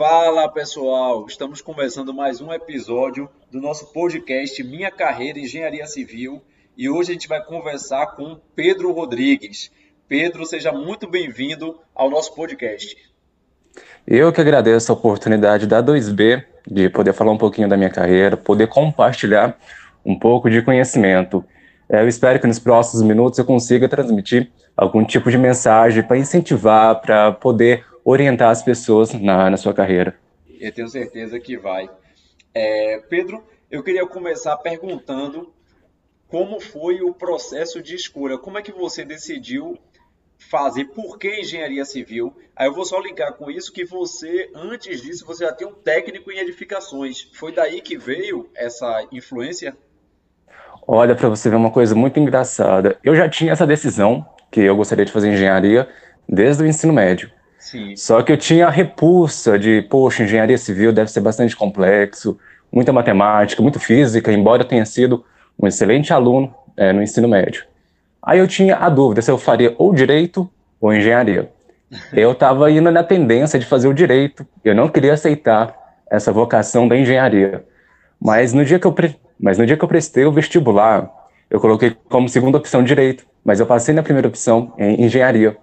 Fala pessoal, estamos começando mais um episódio do nosso podcast Minha Carreira em Engenharia Civil e hoje a gente vai conversar com Pedro Rodrigues. Pedro, seja muito bem-vindo ao nosso podcast. Eu que agradeço a oportunidade da 2B de poder falar um pouquinho da minha carreira, poder compartilhar um pouco de conhecimento. É, eu espero que nos próximos minutos eu consiga transmitir algum tipo de mensagem para incentivar, para poder orientar as pessoas na, na sua carreira. Eu tenho certeza que vai. É, Pedro, eu queria começar perguntando como foi o processo de escolha. Como é que você decidiu fazer? Por que engenharia civil? Aí eu vou só linkar com isso que você, antes disso, você já tem um técnico em edificações. Foi daí que veio essa influência? Olha, para você ver uma coisa muito engraçada. Eu já tinha essa decisão que eu gostaria de fazer engenharia desde o ensino médio. Sim. Só que eu tinha a repulsa de, poxa, engenharia civil deve ser bastante complexo, muita matemática, muito física, embora eu tenha sido um excelente aluno é, no ensino médio. Aí eu tinha a dúvida se eu faria ou direito ou engenharia. Eu estava indo na tendência de fazer o direito, eu não queria aceitar essa vocação da engenharia. Mas no dia que eu, pre... mas no dia que eu prestei o vestibular, eu coloquei como segunda opção direito, mas eu passei na primeira opção em engenharia.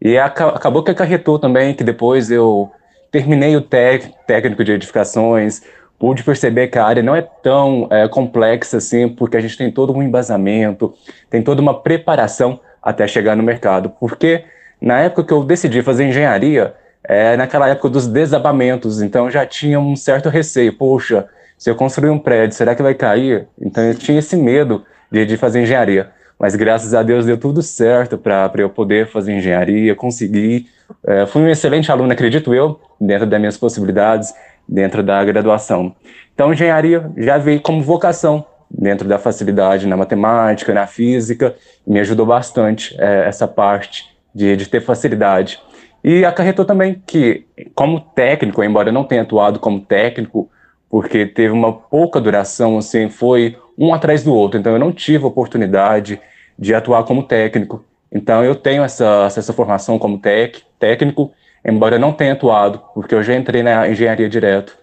E acabou que acarretou também que depois eu terminei o técnico de edificações, pude perceber que a área não é tão é, complexa assim, porque a gente tem todo um embasamento, tem toda uma preparação até chegar no mercado. Porque na época que eu decidi fazer engenharia, é naquela época dos desabamentos, então já tinha um certo receio. Poxa, se eu construir um prédio, será que vai cair? Então eu tinha esse medo de, de fazer engenharia. Mas graças a Deus deu tudo certo para eu poder fazer engenharia, conseguir. É, fui um excelente aluno, acredito eu, dentro das minhas possibilidades, dentro da graduação. Então, engenharia já veio como vocação dentro da facilidade na matemática, na física, me ajudou bastante é, essa parte de, de ter facilidade. E acarretou também que, como técnico, embora eu não tenha atuado como técnico, porque teve uma pouca duração, assim, foi um atrás do outro, então eu não tive oportunidade de atuar como técnico. Então eu tenho essa, essa formação como tec, técnico, embora eu não tenha atuado, porque eu já entrei na engenharia direto.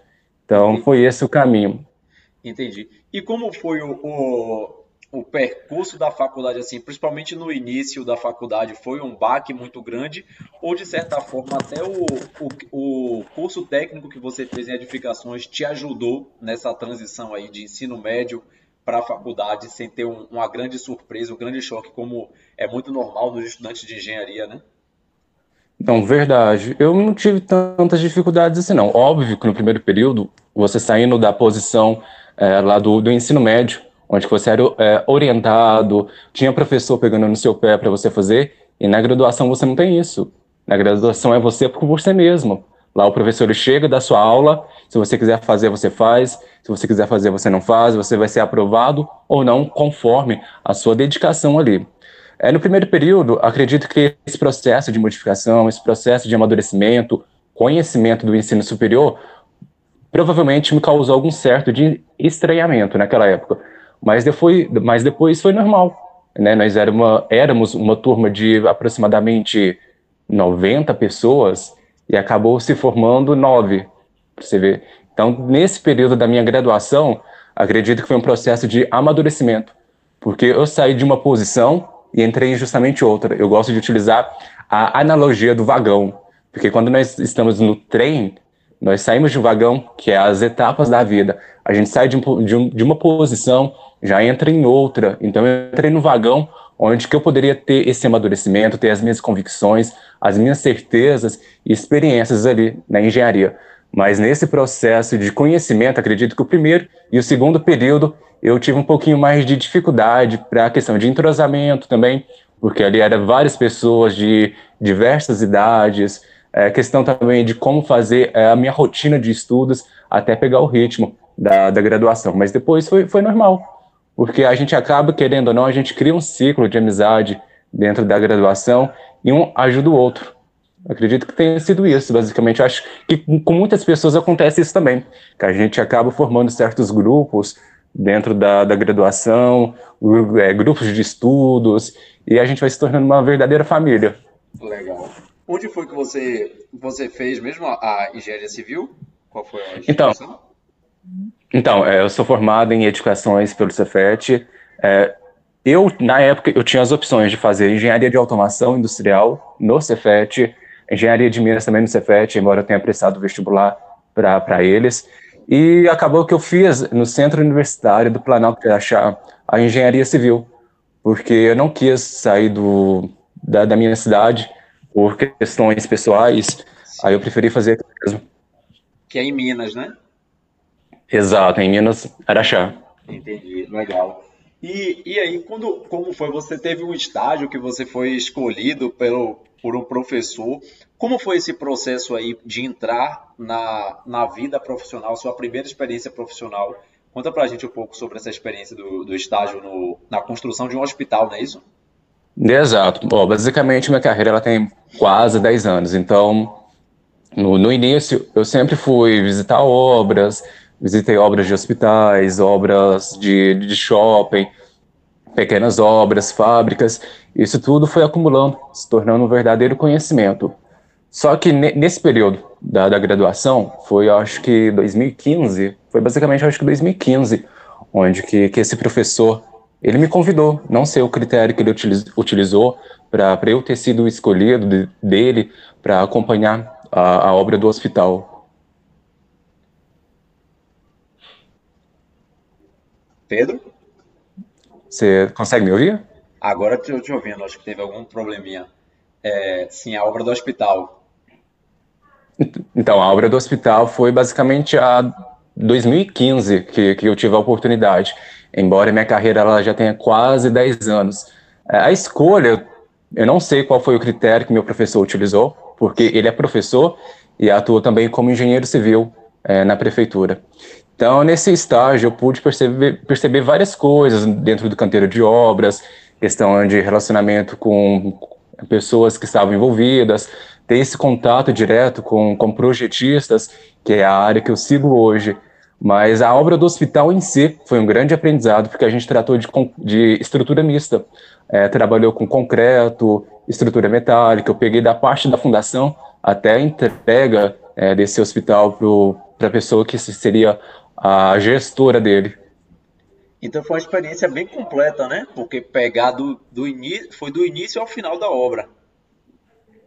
Então Entendi. foi esse o caminho. Entendi. E como foi o, o, o, percurso da faculdade, assim, principalmente no início da faculdade, foi um baque muito grande, ou de certa forma até o, o, o curso técnico que você fez em edificações te ajudou nessa transição aí de ensino médio para a faculdade sem ter um, uma grande surpresa, um grande choque, como é muito normal nos estudantes de engenharia, né? Não, verdade. Eu não tive tantas dificuldades assim, não. Óbvio que no primeiro período, você saindo da posição é, lá do, do ensino médio, onde você era é, orientado, tinha professor pegando no seu pé para você fazer, e na graduação você não tem isso. Na graduação é você por você mesmo. Lá o professor chega da sua aula, se você quiser fazer, você faz, se você quiser fazer, você não faz, você vai ser aprovado ou não conforme a sua dedicação ali. É, no primeiro período, acredito que esse processo de modificação, esse processo de amadurecimento, conhecimento do ensino superior, provavelmente me causou algum certo de estranhamento naquela época. Mas depois, mas depois foi normal. Né? Nós era uma, éramos uma turma de aproximadamente 90 pessoas e acabou se formando nove, você ver. Então, nesse período da minha graduação, acredito que foi um processo de amadurecimento, porque eu saí de uma posição e entrei em justamente outra. Eu gosto de utilizar a analogia do vagão, porque quando nós estamos no trem, nós saímos de um vagão, que é as etapas da vida. A gente sai de, um, de, um, de uma posição, já entra em outra. Então, eu entrei no vagão onde que eu poderia ter esse amadurecimento, ter as minhas convicções, as minhas certezas e experiências ali na engenharia. Mas nesse processo de conhecimento, acredito que o primeiro e o segundo período eu tive um pouquinho mais de dificuldade para a questão de entrosamento também, porque ali eram várias pessoas de diversas idades, é, questão também de como fazer é, a minha rotina de estudos até pegar o ritmo da, da graduação. Mas depois foi, foi normal porque a gente acaba, querendo ou não, a gente cria um ciclo de amizade dentro da graduação e um ajuda o outro. Acredito que tenha sido isso, basicamente. Eu acho que com muitas pessoas acontece isso também, que a gente acaba formando certos grupos dentro da, da graduação, é, grupos de estudos, e a gente vai se tornando uma verdadeira família. Legal. Onde foi que você, você fez mesmo a, a engenharia civil? Qual foi a então, então, é, eu sou formado em edificações pelo Cefet. É, eu, na época, eu tinha as opções de fazer engenharia de automação industrial no Cefet, engenharia de Minas também no Cefet, embora eu tenha prestado vestibular para eles. E acabou que eu fiz no Centro Universitário do Planalto de achar a engenharia civil, porque eu não quis sair do, da, da minha cidade por questões pessoais, aí eu preferi fazer mesmo. Que é em Minas, né? Exato, em Minas, Araxá. Entendi, legal. E, e aí, quando, como foi? Você teve um estágio que você foi escolhido pelo, por um professor. Como foi esse processo aí de entrar na, na vida profissional, sua primeira experiência profissional? Conta pra gente um pouco sobre essa experiência do, do estágio no, na construção de um hospital, não é isso? Exato. Bom, basicamente minha carreira ela tem quase 10 anos, então no, no início eu sempre fui visitar obras, visitei obras de hospitais, obras de, de shopping, pequenas obras, fábricas, isso tudo foi acumulando, se tornando um verdadeiro conhecimento. Só que nesse período da, da graduação, foi acho que 2015, foi basicamente acho que 2015, onde que, que esse professor, ele me convidou, não sei o critério que ele utiliz, utilizou para eu ter sido escolhido de, dele para acompanhar a, a obra do hospital. Pedro? Você consegue me ouvir? Agora estou te ouvindo, acho que teve algum probleminha. É, sim, a obra do hospital. Então, a obra do hospital foi basicamente a 2015 que, que eu tive a oportunidade, embora minha carreira ela já tenha quase 10 anos. É, a escolha, eu não sei qual foi o critério que meu professor utilizou, porque ele é professor e atua também como engenheiro civil é, na prefeitura. Então, nesse estágio, eu pude perceber, perceber várias coisas dentro do canteiro de obras, questão de relacionamento com pessoas que estavam envolvidas, ter esse contato direto com, com projetistas, que é a área que eu sigo hoje. Mas a obra do hospital em si foi um grande aprendizado, porque a gente tratou de, de estrutura mista. É, trabalhou com concreto, estrutura metálica, eu peguei da parte da fundação até a entrega é, desse hospital para a pessoa que seria a gestora dele. Então foi uma experiência bem completa, né? Porque pegar do, do início, foi do início ao final da obra.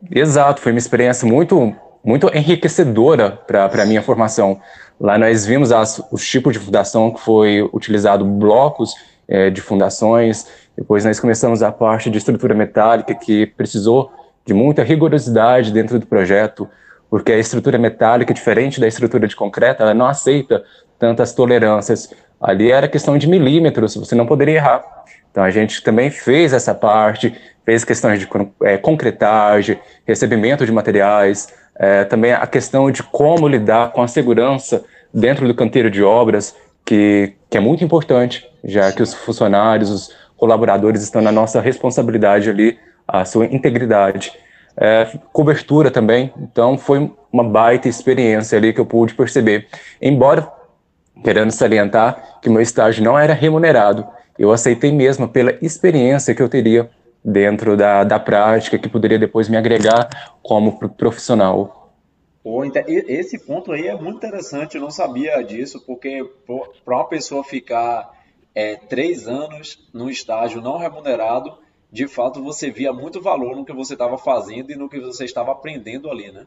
Exato, foi uma experiência muito, muito enriquecedora para a minha formação. Lá nós vimos as, os tipos de fundação que foi utilizado blocos é, de fundações, depois nós começamos a parte de estrutura metálica que precisou de muita rigorosidade dentro do projeto, porque a estrutura metálica, diferente da estrutura de concreto, ela não aceita tantas tolerâncias. Ali era questão de milímetros, você não poderia errar. Então a gente também fez essa parte, fez questões de é, concretagem, recebimento de materiais, é, também a questão de como lidar com a segurança dentro do canteiro de obras, que, que é muito importante, já que os funcionários, os colaboradores estão na nossa responsabilidade ali, a sua integridade. É, cobertura também, então foi uma baita experiência ali que eu pude perceber. Embora querendo salientar que meu estágio não era remunerado. Eu aceitei mesmo pela experiência que eu teria dentro da, da prática, que poderia depois me agregar como profissional. Pô, esse ponto aí é muito interessante, eu não sabia disso, porque para uma pessoa ficar é, três anos no estágio não remunerado, de fato você via muito valor no que você estava fazendo e no que você estava aprendendo ali, né?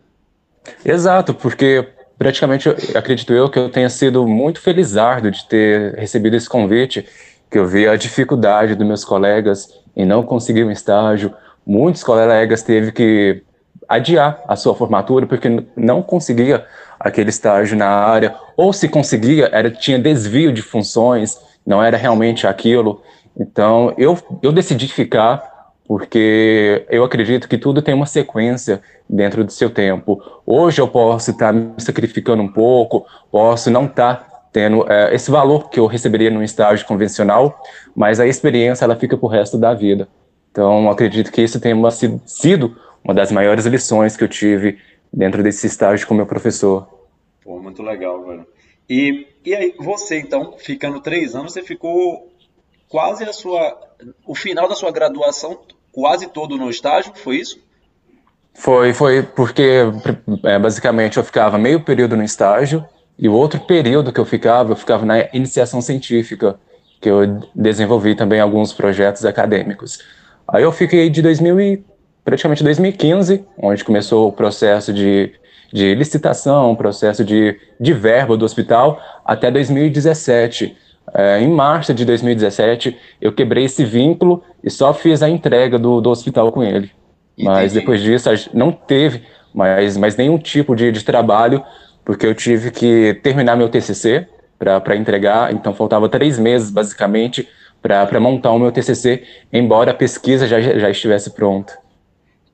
Exato, porque praticamente, acredito eu, que eu tenha sido muito felizardo de ter recebido esse convite, que eu vi a dificuldade dos meus colegas em não conseguir um estágio. Muitos colegas teve que adiar a sua formatura porque não conseguia aquele estágio na área, ou se conseguia, era tinha desvio de funções, não era realmente aquilo. Então, eu, eu decidi ficar porque eu acredito que tudo tem uma sequência dentro do seu tempo. Hoje eu posso estar me sacrificando um pouco, posso não estar tendo é, esse valor que eu receberia num estágio convencional, mas a experiência ela fica para o resto da vida. Então, acredito que isso tenha sido uma das maiores lições que eu tive dentro desse estágio com meu professor. Pô, muito legal, velho. E, e aí, você, então, ficando três anos, você ficou quase a sua, o final da sua graduação quase todo no estágio, foi isso? Foi, foi porque é, basicamente eu ficava meio período no estágio e o outro período que eu ficava, eu ficava na iniciação científica, que eu desenvolvi também alguns projetos acadêmicos. Aí eu fiquei de 2000 e, praticamente 2015, onde começou o processo de, de licitação, processo de, de verba do hospital, até 2017. É, em março de 2017, eu quebrei esse vínculo e só fiz a entrega do, do hospital com ele. Mas Entendi. depois disso, não teve mais, mais nenhum tipo de, de trabalho, porque eu tive que terminar meu TCC para entregar, então faltava três meses, basicamente, para montar o meu TCC, embora a pesquisa já, já estivesse pronta.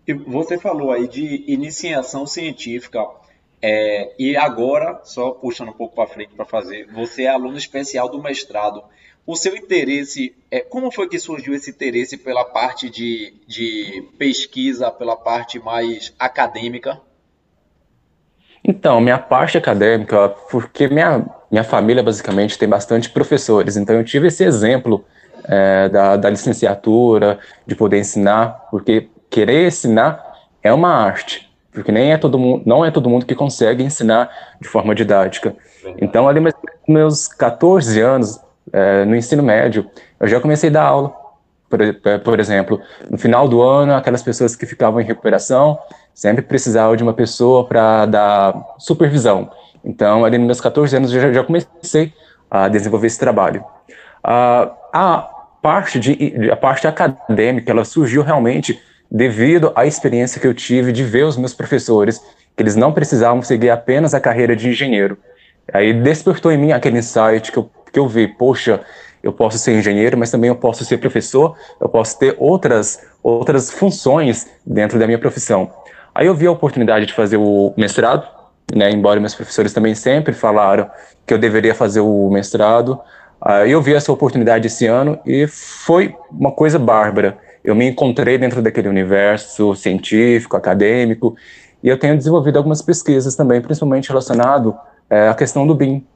E você falou aí de iniciação científica, é, e agora, só puxando um pouco para frente para fazer, você é aluno especial do mestrado. O seu interesse, é, como foi que surgiu esse interesse pela parte de, de pesquisa, pela parte mais acadêmica? Então, minha parte acadêmica, porque minha, minha família basicamente tem bastante professores, então eu tive esse exemplo é, da, da licenciatura, de poder ensinar, porque querer ensinar é uma arte porque nem é todo mundo, não é todo mundo que consegue ensinar de forma didática. Então, ali meus 14 anos, é, no ensino médio, eu já comecei a dar aula. Por, é, por, exemplo, no final do ano, aquelas pessoas que ficavam em recuperação sempre precisavam de uma pessoa para dar supervisão. Então, ali nos meus 14 anos, eu já, já comecei a desenvolver esse trabalho. a parte de, a parte acadêmica, ela surgiu realmente devido à experiência que eu tive de ver os meus professores, que eles não precisavam seguir apenas a carreira de engenheiro. Aí despertou em mim aquele insight que eu, que eu vi, poxa, eu posso ser engenheiro, mas também eu posso ser professor, eu posso ter outras, outras funções dentro da minha profissão. Aí eu vi a oportunidade de fazer o mestrado, né, embora meus professores também sempre falaram que eu deveria fazer o mestrado. Aí eu vi essa oportunidade esse ano e foi uma coisa bárbara eu me encontrei dentro daquele universo científico, acadêmico, e eu tenho desenvolvido algumas pesquisas também, principalmente relacionado é, à questão do BIM.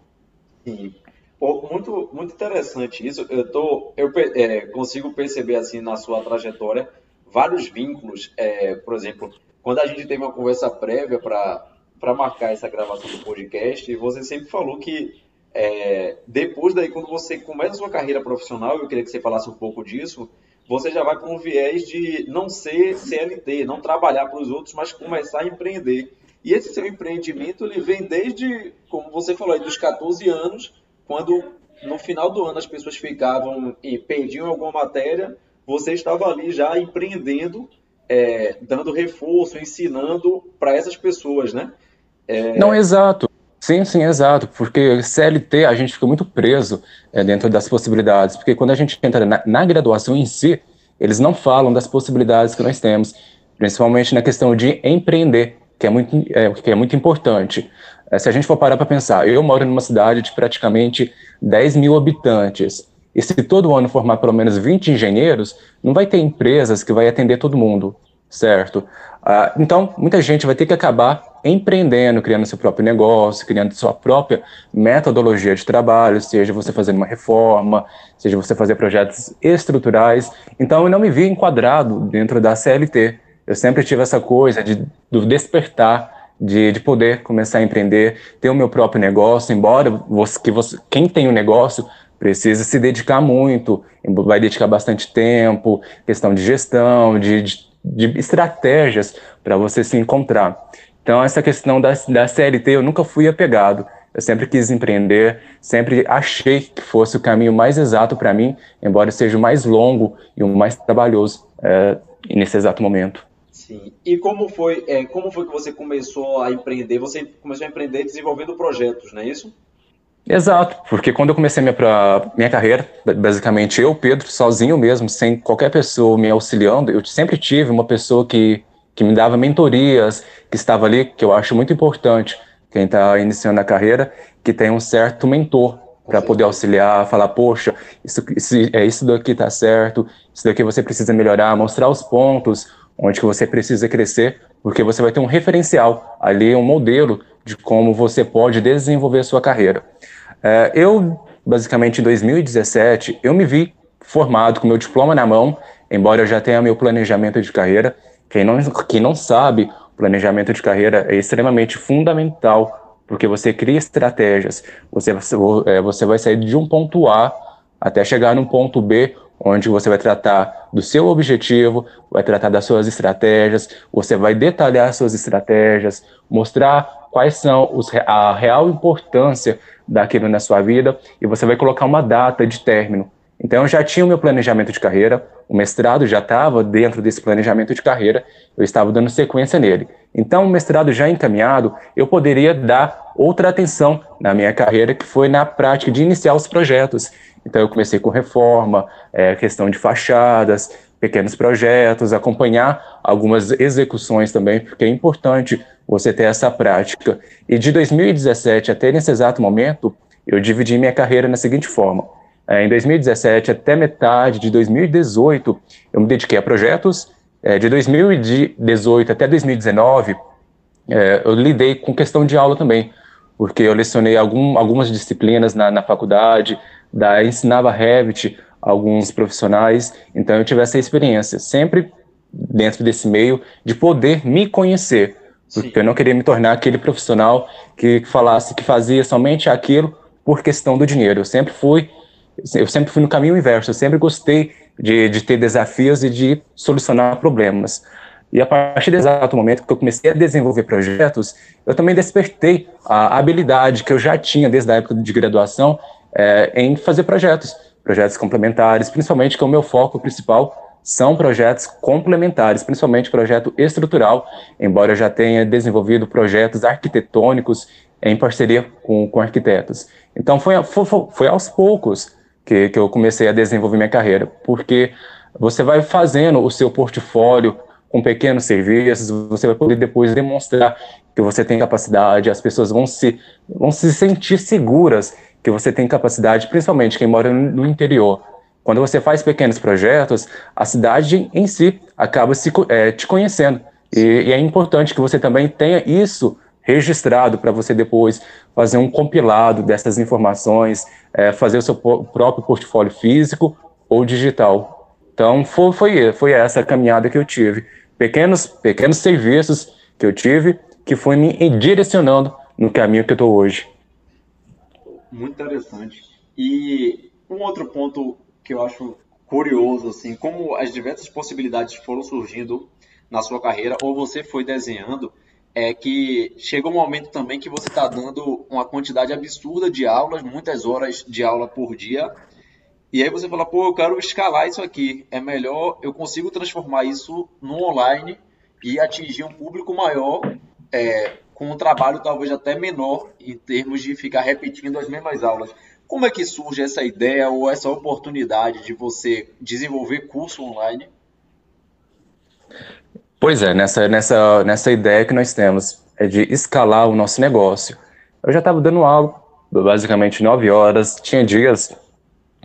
Sim. Muito, muito interessante isso. Eu, tô, eu é, consigo perceber, assim, na sua trajetória, vários vínculos. É, por exemplo, quando a gente teve uma conversa prévia para marcar essa gravação do podcast, você sempre falou que é, depois daí, quando você começa a sua carreira profissional, eu queria que você falasse um pouco disso, você já vai para um viés de não ser CLT, não trabalhar para os outros, mas começar a empreender. E esse seu empreendimento ele vem desde, como você falou, dos 14 anos, quando no final do ano as pessoas ficavam e perdiam alguma matéria, você estava ali já empreendendo, é, dando reforço, ensinando para essas pessoas, né? É... Não, exato. Sim, sim, exato, porque CLT a gente fica muito preso é, dentro das possibilidades, porque quando a gente entra na, na, graduação em si, eles não falam das possibilidades que nós temos, principalmente na questão de empreender, que é muito, é, que é muito importante. É, se a gente for parar para pensar, eu moro numa cidade de praticamente 10 mil habitantes, e se todo ano formar pelo menos 20 engenheiros, não vai ter empresas que vai atender todo mundo, certo? Ah, então, muita gente vai ter que acabar empreendendo, criando seu próprio negócio, criando sua própria metodologia de trabalho, seja você fazendo uma reforma, seja você fazer projetos estruturais. Então, eu não me vi enquadrado dentro da CLT. Eu sempre tive essa coisa de, do despertar, de, de poder começar a empreender, ter o meu próprio negócio, embora você, que você, quem tem o um negócio precisa se dedicar muito, vai dedicar bastante tempo, questão de gestão, de, de, de estratégias para você se encontrar. Então, essa questão da, da CLT eu nunca fui apegado. Eu sempre quis empreender, sempre achei que fosse o caminho mais exato para mim, embora seja o mais longo e o mais trabalhoso é, nesse exato momento. Sim. E como foi, é, como foi que você começou a empreender? Você começou a empreender desenvolvendo projetos, não é isso? Exato, porque quando eu comecei minha, pra, minha carreira, basicamente eu, Pedro, sozinho mesmo, sem qualquer pessoa me auxiliando, eu sempre tive uma pessoa que que me dava mentorias, que estava ali, que eu acho muito importante, quem está iniciando a carreira, que tem um certo mentor para poder auxiliar, falar, poxa, isso, isso, é isso daqui está certo, isso daqui você precisa melhorar, mostrar os pontos onde que você precisa crescer, porque você vai ter um referencial ali, um modelo de como você pode desenvolver sua carreira. É, eu, basicamente, em 2017, eu me vi formado com meu diploma na mão, embora eu já tenha meu planejamento de carreira, Quem não, quem não sabe, planejamento de carreira é extremamente fundamental, porque você cria estratégias, você, é, você vai sair de um ponto A até chegar no ponto B, onde você vai tratar do seu objetivo, vai tratar das suas estratégias, você vai detalhar suas estratégias, mostrar quais são os, a real importância daquilo na sua vida e você vai colocar uma data de término. Então eu já tinha o meu planejamento de carreira, o mestrado já estava dentro desse planejamento de carreira, eu estava dando sequência nele. Então, o mestrado já encaminhado, eu poderia dar outra atenção na minha carreira, que foi na prática de iniciar os projetos. Então, eu comecei com reforma, é, questão de fachadas, pequenos projetos, acompanhar algumas execuções também, porque é importante você ter essa prática. E de 2017 até nesse exato momento, eu dividi minha carreira na seguinte forma. É, em 2017 até metade de 2018, eu me dediquei a projetos. É, de 2018 até 2019, é, eu lidei com questão de aula também, porque eu lecionei algum, algumas disciplinas na, na faculdade, da, ensinava Revit a alguns profissionais, então eu tive essa experiência, sempre dentro desse meio, de poder me conhecer, porque eu não queria me tornar aquele profissional que falasse que fazia somente aquilo por questão do dinheiro. Eu sempre fui eu sempre fui no caminho inverso, eu sempre gostei de, de ter desafios e de solucionar problemas. E a partir desse exato momento que eu comecei a desenvolver projetos, eu também despertei a habilidade que eu já tinha desde a época de graduação é, em fazer projetos, projetos complementares, principalmente que o meu foco principal são projetos complementares, principalmente projeto estrutural, embora eu já tenha desenvolvido projetos arquitetônicos em parceria com, com arquitetos. Então foi, foi, foi aos poucos que, que eu comecei a desenvolver minha carreira, porque você vai fazendo o seu portfólio com pequenos serviços, você vai poder depois demonstrar que você tem capacidade, as pessoas vão se, vão se sentir seguras que você tem capacidade, principalmente quem mora no interior. Quando você faz pequenos projetos, a cidade em si acaba se, é, te conhecendo. E, e é importante que você também tenha isso registrado para você depois fazer um compilado dessas informações, é, fazer o seu próprio portfólio físico ou digital. Então, foi, foi, foi essa caminhada que eu tive. Pequenos, pequenos serviços que eu tive que foi me direcionando no caminho que eu estou hoje. Muito interessante. E um outro ponto que eu acho curioso, assim, como as diversas possibilidades foram surgindo na sua carreira, ou você foi desenhando, é que chega um momento também que você está dando uma quantidade absurda de aulas, muitas horas de aula por dia, e aí você fala, pô, eu quero escalar isso aqui. É melhor, eu consigo transformar isso no online e atingir um público maior, é, com um trabalho talvez até menor em termos de ficar repetindo as mesmas aulas. Como é que surge essa ideia ou essa oportunidade de você desenvolver curso online? Pois é, nessa, nessa, nessa ideia que nós temos é de escalar o nosso negócio. Eu já estava dando aula, basicamente nove horas, tinha dias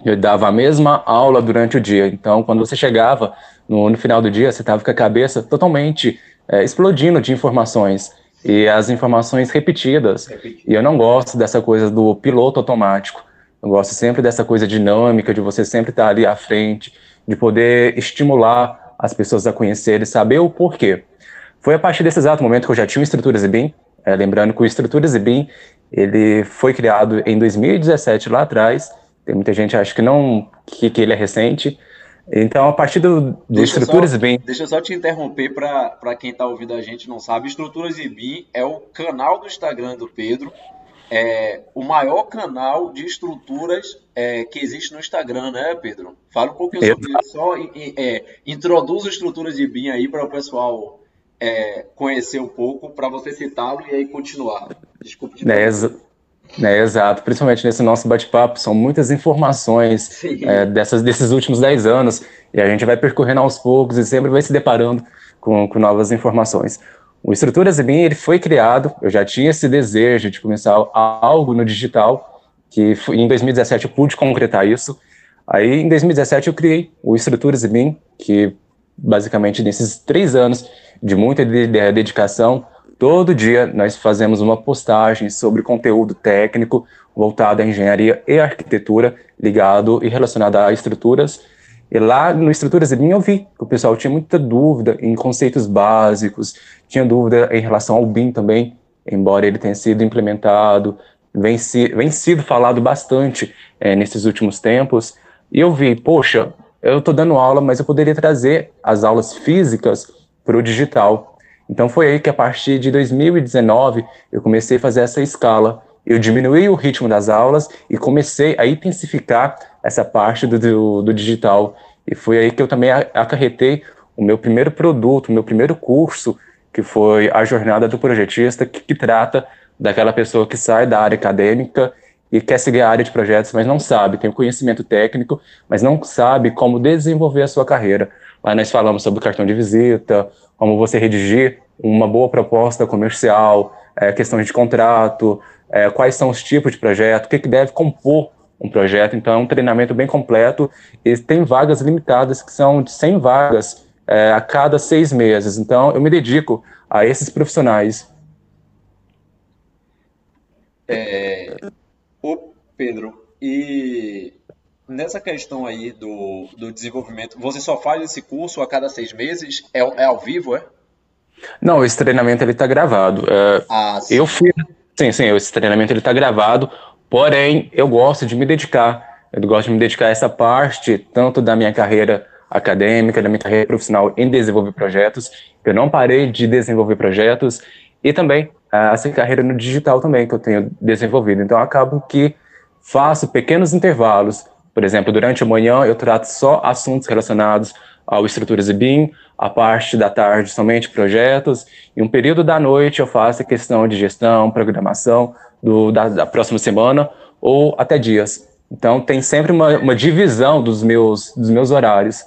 eu dava a mesma aula durante o dia. Então, quando você chegava no, no final do dia, você estava com a cabeça totalmente é, explodindo de informações e as informações repetidas. E eu não gosto dessa coisa do piloto automático. Eu gosto sempre dessa coisa dinâmica, de você sempre estar ali à frente, de poder estimular as pessoas a conhecerem, saber o porquê. Foi a partir desse exato momento que eu já tinha o Estruturas IBIM, é, lembrando que o Estruturas IBIM, ele foi criado em 2017, lá atrás, tem muita gente que acha que não, que, que ele é recente, então, a partir do, Estruturas só, IBIM... Deixa eu só te interromper para quem está ouvindo a gente não sabe, Estruturas IBIM é o canal do Instagram do Pedro, é o maior canal de estruturas é, que existe no Instagram, né, Pedro? Fala um pouquinho sobre isso. Só é, introduz estruturas de BIM aí para o pessoal é, conhecer um pouco, para você citá-lo e aí continuar. Desculpe. É, exa é, exato, principalmente nesse nosso bate-papo, são muitas informações é, dessas, desses últimos 10 anos e a gente vai percorrendo aos poucos e sempre vai se deparando com, com novas informações. O Estruturas BIM ele foi criado, eu já tinha esse desejo de começar algo no digital, que em 2017 eu pude concretar isso. Aí em 2017 eu criei o Estruturas BIM, que basicamente nesses três anos de muita dedicação, todo dia nós fazemos uma postagem sobre conteúdo técnico voltado à engenharia e arquitetura, ligado e relacionado a estruturas. E lá no Estruturas Lean eu vi que o pessoal tinha muita dúvida em conceitos básicos, tinha dúvida em relação ao BIM também, embora ele tenha sido implementado, vem, se, vem sido falado bastante é, nesses últimos tempos. E eu vi, poxa, eu estou dando aula, mas eu poderia trazer as aulas físicas para o digital. Então foi aí que a partir de 2019 eu comecei a fazer essa escala. Eu diminuí o ritmo das aulas e comecei a intensificar essa parte do, do, do digital. E foi aí que eu também acarretei o meu primeiro produto, o meu primeiro curso, que foi a jornada do projetista, que, que trata daquela pessoa que sai da área acadêmica e quer seguir a área de projetos, mas não sabe, tem conhecimento técnico, mas não sabe como desenvolver a sua carreira. Lá nós falamos sobre cartão de visita, como você redigir uma boa proposta comercial, é, questões de contrato, é, quais são os tipos de projeto, o que, que deve compor um projeto. Então, é um treinamento bem completo e tem vagas limitadas, que são de 100 vagas é, a cada seis meses. Então, eu me dedico a esses profissionais. É, o Pedro, e nessa questão aí do, do desenvolvimento, você só faz esse curso a cada seis meses? É, é ao vivo, é? Não, esse treinamento ele está gravado. É, ah, eu fiz, sim, sim, esse treinamento ele está gravado. Porém, eu gosto de me dedicar, eu gosto de me dedicar a essa parte, tanto da minha carreira acadêmica, da minha carreira profissional em desenvolver projetos. Eu não parei de desenvolver projetos e também essa carreira no digital também que eu tenho desenvolvido. Então, acabo que faço pequenos intervalos. Por exemplo, durante a manhã eu trato só assuntos relacionados ao estruturas e BIM, a parte da tarde somente projetos, e um período da noite eu faço a questão de gestão, programação, do, da, da, próxima semana ou até dias. Então tem sempre uma, uma divisão dos meus, dos meus horários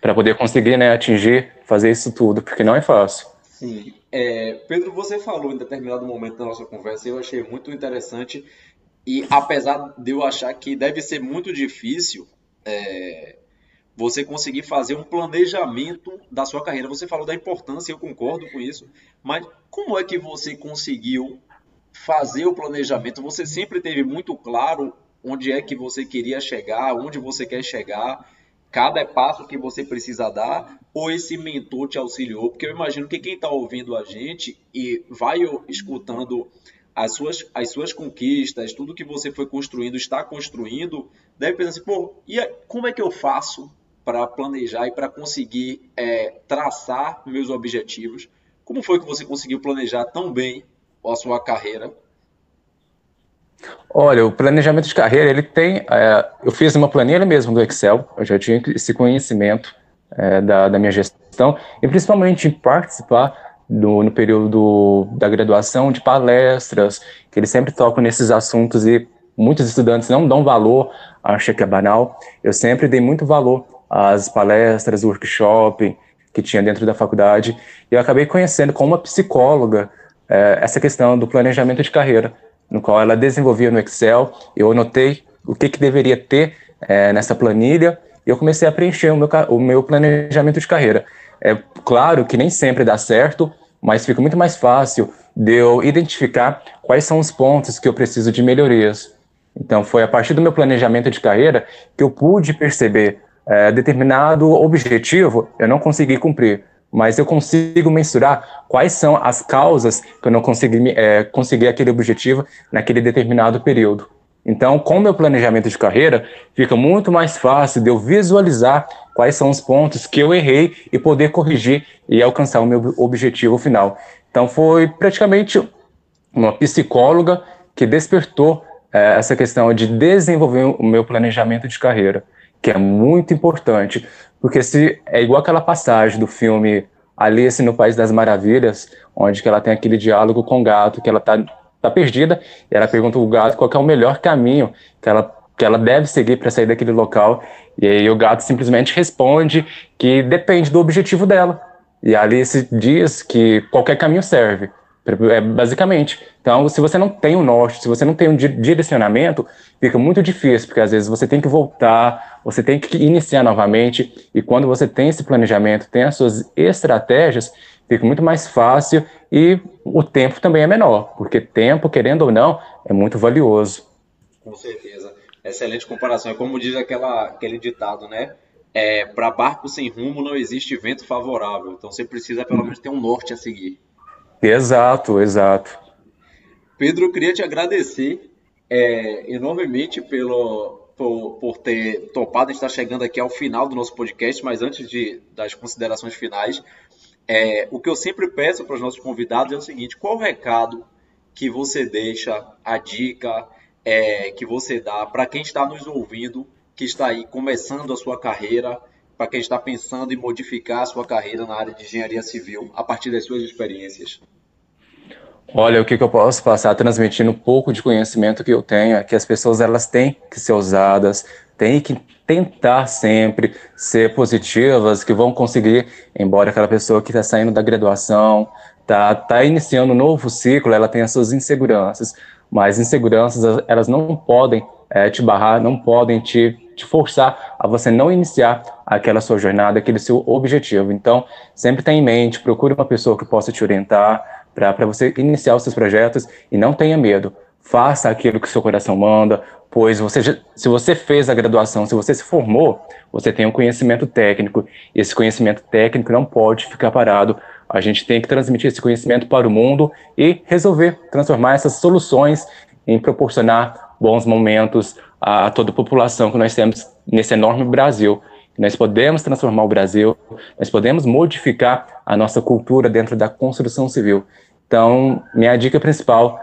para poder conseguir né, atingir, fazer isso tudo, porque não é fácil. Sim. É, Pedro, você falou em determinado momento da nossa conversa, eu achei muito interessante, e apesar de eu achar que deve ser muito difícil é, você conseguir fazer um planejamento da sua carreira. Você falou da importância, eu concordo com isso, mas como é que você conseguiu fazer o planejamento, você sempre teve muito claro onde é que você queria chegar, onde você quer chegar, cada passo que você precisa dar, ou esse mentor te auxiliou? Porque eu imagino que quem está ouvindo a gente e vai escutando as suas, as suas conquistas, tudo que você foi construindo, está construindo, deve pensar assim, pô, e como é que eu faço para planejar e para conseguir é, traçar meus objetivos? Como foi que você conseguiu planejar tão bem a sua carreira? Olha, o planejamento de carreira, ele tem. É, eu fiz uma planilha mesmo do Excel, eu já tinha esse conhecimento é, da, da, minha gestão, e principalmente em participar do, no período da graduação de palestras, que eles sempre tocam nesses assuntos e muitos estudantes não dão valor, acham que é banal. Eu sempre dei muito valor às palestras, workshop que tinha dentro da faculdade, e eu acabei conhecendo como uma psicóloga é, essa questão do planejamento de carreira, no qual ela desenvolvia no Excel. Eu anotei o que, que deveria ter é, nessa planilha e eu comecei a preencher o meu, o meu planejamento de carreira. É claro que nem sempre dá certo, mas fica muito mais fácil de eu identificar quais são os pontos que eu preciso de melhorias. Então, foi a partir do meu planejamento de carreira que eu pude perceber é, determinado objetivo eu não consegui cumprir mas eu consigo mensurar quais são as causas que eu não consegui é, conseguir aquele objetivo naquele determinado período. Então, com meu planejamento de carreira, fica muito mais fácil de eu visualizar quais são os pontos que eu errei e poder corrigir e alcançar o meu objetivo final. Então, foi praticamente uma psicóloga que despertou é, essa questão de desenvolver o meu planejamento de carreira, que é muito importante. Porque se é igual aquela passagem do filme Alice no País das Maravilhas, onde que ela tem aquele diálogo com o gato, que ela tá, tá perdida, e ela pergunta ao gato qual é o melhor caminho que ela, que ela deve seguir para sair daquele local. E aí o gato simplesmente responde que depende do objetivo dela. E Alice diz que qualquer caminho serve. É, basicamente. Então, se você não tem um norte, se você não tem um direcionamento, fica muito difícil, porque às vezes você tem que voltar, você tem que iniciar novamente, e quando você tem esse planejamento, tem as suas estratégias, fica muito mais fácil e o tempo também é menor, porque tempo, querendo ou não, é muito valioso. Com certeza. Excelente comparação. É como diz aquela, aquele ditado, né? É, para barco sem rumo não existe vento favorável. Então você precisa pelo menos ter um norte a seguir. Exato, exato. Pedro, queria te agradecer é, enormemente pelo, por, por, ter topado estar chegando aqui ao final do nosso podcast, mas antes de, das considerações finais, é, o que eu sempre peço para os nossos convidados é o seguinte: qual o recado que você deixa, a dica é, que você dá para quem está nos ouvindo, que está aí começando a sua carreira, para quem está pensando em modificar a sua carreira na área de engenharia civil a partir das suas experiências? Olha, o que, que, eu posso passar transmitindo um pouco de conhecimento que eu tenho é que as pessoas elas têm que ser usadas, têm que tentar sempre ser positivas, que vão conseguir, embora aquela pessoa que está saindo da graduação, tá, tá iniciando um novo ciclo, ela tem as suas inseguranças, mas inseguranças elas não podem é, te barrar, não podem te, te forçar a você não iniciar aquela sua jornada, aquele seu objetivo. Então, sempre tenha em mente, procure uma pessoa que possa te orientar, para você iniciar os seus projetos e não tenha medo. Faça aquilo que seu coração manda, pois você, se você fez a graduação, se você se formou, você tem um conhecimento técnico. Esse conhecimento técnico não pode ficar parado. A gente tem que transmitir esse conhecimento para o mundo e resolver, transformar essas soluções em proporcionar bons momentos a toda a população que nós temos nesse enorme Brasil. Nós podemos transformar o Brasil, nós podemos modificar a nossa cultura dentro da construção civil. Então, minha dica principal,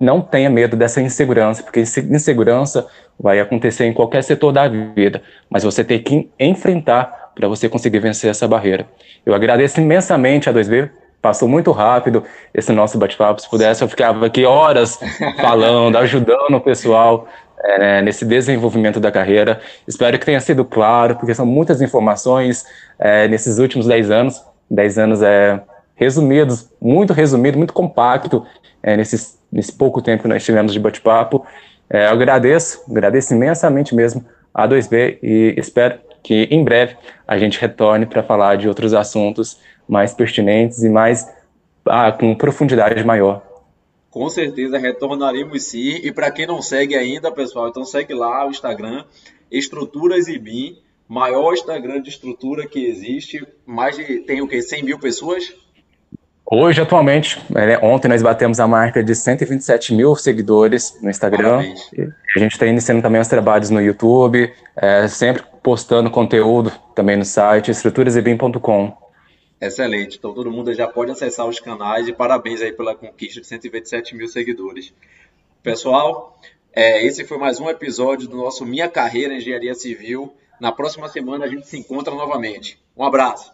não tenha medo dessa insegurança, porque insegurança vai acontecer em qualquer setor da vida, mas você tem que enfrentar para você conseguir vencer essa barreira. Eu agradeço imensamente a 2B, passou muito rápido esse nosso bate-papo. Se pudesse, eu ficava aqui horas falando, ajudando o pessoal é, nesse desenvolvimento da carreira. Espero que tenha sido claro, porque são muitas informações é, nesses últimos 10 anos. 10 anos é resumidos, muito resumido, muito compacto, é, nesse, nesse pouco tempo que nós tivemos de bate-papo. É, eu agradeço, agradeço imensamente mesmo a 2B e espero que em breve a gente retorne para falar de outros assuntos mais pertinentes e mais ah, com profundidade maior. Com certeza retornaremos sim. E para quem não segue ainda, pessoal, então segue lá o Instagram Estruturas IBIM, maior Instagram de estrutura que existe. Mais de tem o que 100 mil pessoas? Hoje, atualmente, né, ontem nós batemos a marca de 127 mil seguidores no Instagram. A gente está iniciando também os trabalhos no YouTube, é, sempre postando conteúdo também no site estruturasebim.com. Excelente. Então todo mundo já pode acessar os canais e parabéns aí pela conquista de 127 mil seguidores. Pessoal, é, esse foi mais um episódio do nosso Minha Carreira em Engenharia Civil. Na próxima semana a gente se encontra novamente. Um abraço.